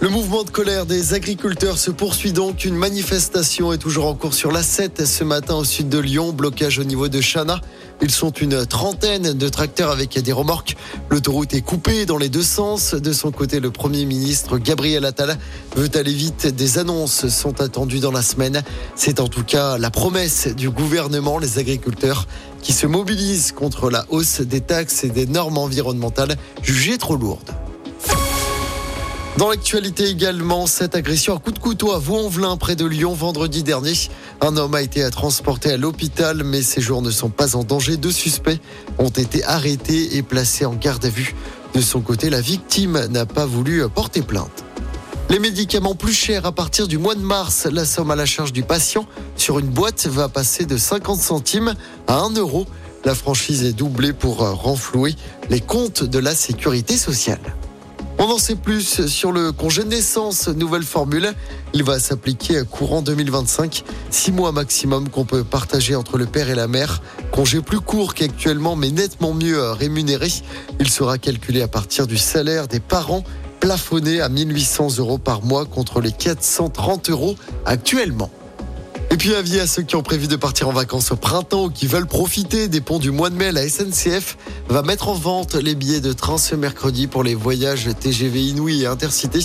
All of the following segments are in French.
Le mouvement de colère des agriculteurs se poursuit donc. Une manifestation est toujours en cours sur la 7 ce matin au sud de Lyon. Blocage au niveau de Chana. Ils sont une trentaine de tracteurs avec des remorques. L'autoroute est coupée dans les deux sens. De son côté, le Premier ministre Gabriel Attal veut aller vite. Des annonces sont attendues dans la semaine. C'est en tout cas la promesse du gouvernement. Les agriculteurs qui se mobilisent contre la hausse des taxes et des normes environnementales jugées trop lourdes. Dans l'actualité également, cette agression à coup de couteau à Vaux-en-Velin près de Lyon vendredi dernier. Un homme a été transporté à l'hôpital, mais ses jours ne sont pas en danger. Deux suspects ont été arrêtés et placés en garde à vue. De son côté, la victime n'a pas voulu porter plainte. Les médicaments plus chers à partir du mois de mars, la somme à la charge du patient sur une boîte va passer de 50 centimes à 1 euro. La franchise est doublée pour renflouer les comptes de la sécurité sociale. On en sait plus sur le congé naissance, nouvelle formule. Il va s'appliquer courant 2025, six mois maximum qu'on peut partager entre le père et la mère. Congé plus court qu'actuellement, mais nettement mieux rémunéré. Il sera calculé à partir du salaire des parents, plafonné à 1800 euros par mois contre les 430 euros actuellement. Et puis avis à ceux qui ont prévu de partir en vacances au printemps ou qui veulent profiter des ponts du mois de mai, la SNCF va mettre en vente les billets de train ce mercredi pour les voyages TGV Inouï et Intercité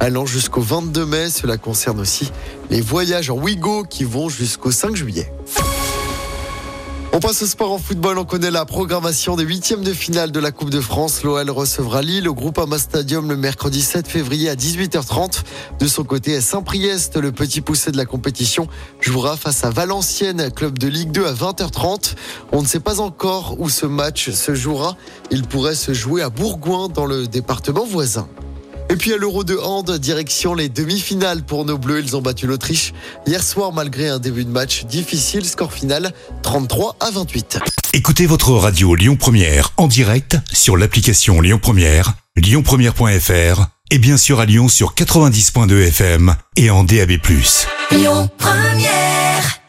allant jusqu'au 22 mai. Cela concerne aussi les voyages en Ouigo qui vont jusqu'au 5 juillet. On passe au sport en football. On connaît la programmation des huitièmes de finale de la Coupe de France. L'OL recevra Lille au Groupama Stadium le mercredi 7 février à 18h30. De son côté, Saint-Priest, le petit poussé de la compétition, jouera face à Valenciennes, club de Ligue 2 à 20h30. On ne sait pas encore où ce match se jouera. Il pourrait se jouer à Bourgoin dans le département voisin. Et puis à l'Euro de hand, direction les demi-finales pour nos Bleus. Ils ont battu l'Autriche hier soir malgré un début de match difficile. Score final 33 à 28. Écoutez votre radio Lyon Première en direct sur l'application Lyon Première, lyonpremière.fr et bien sûr à Lyon sur 90.2 FM et en DAB+. Lyon Première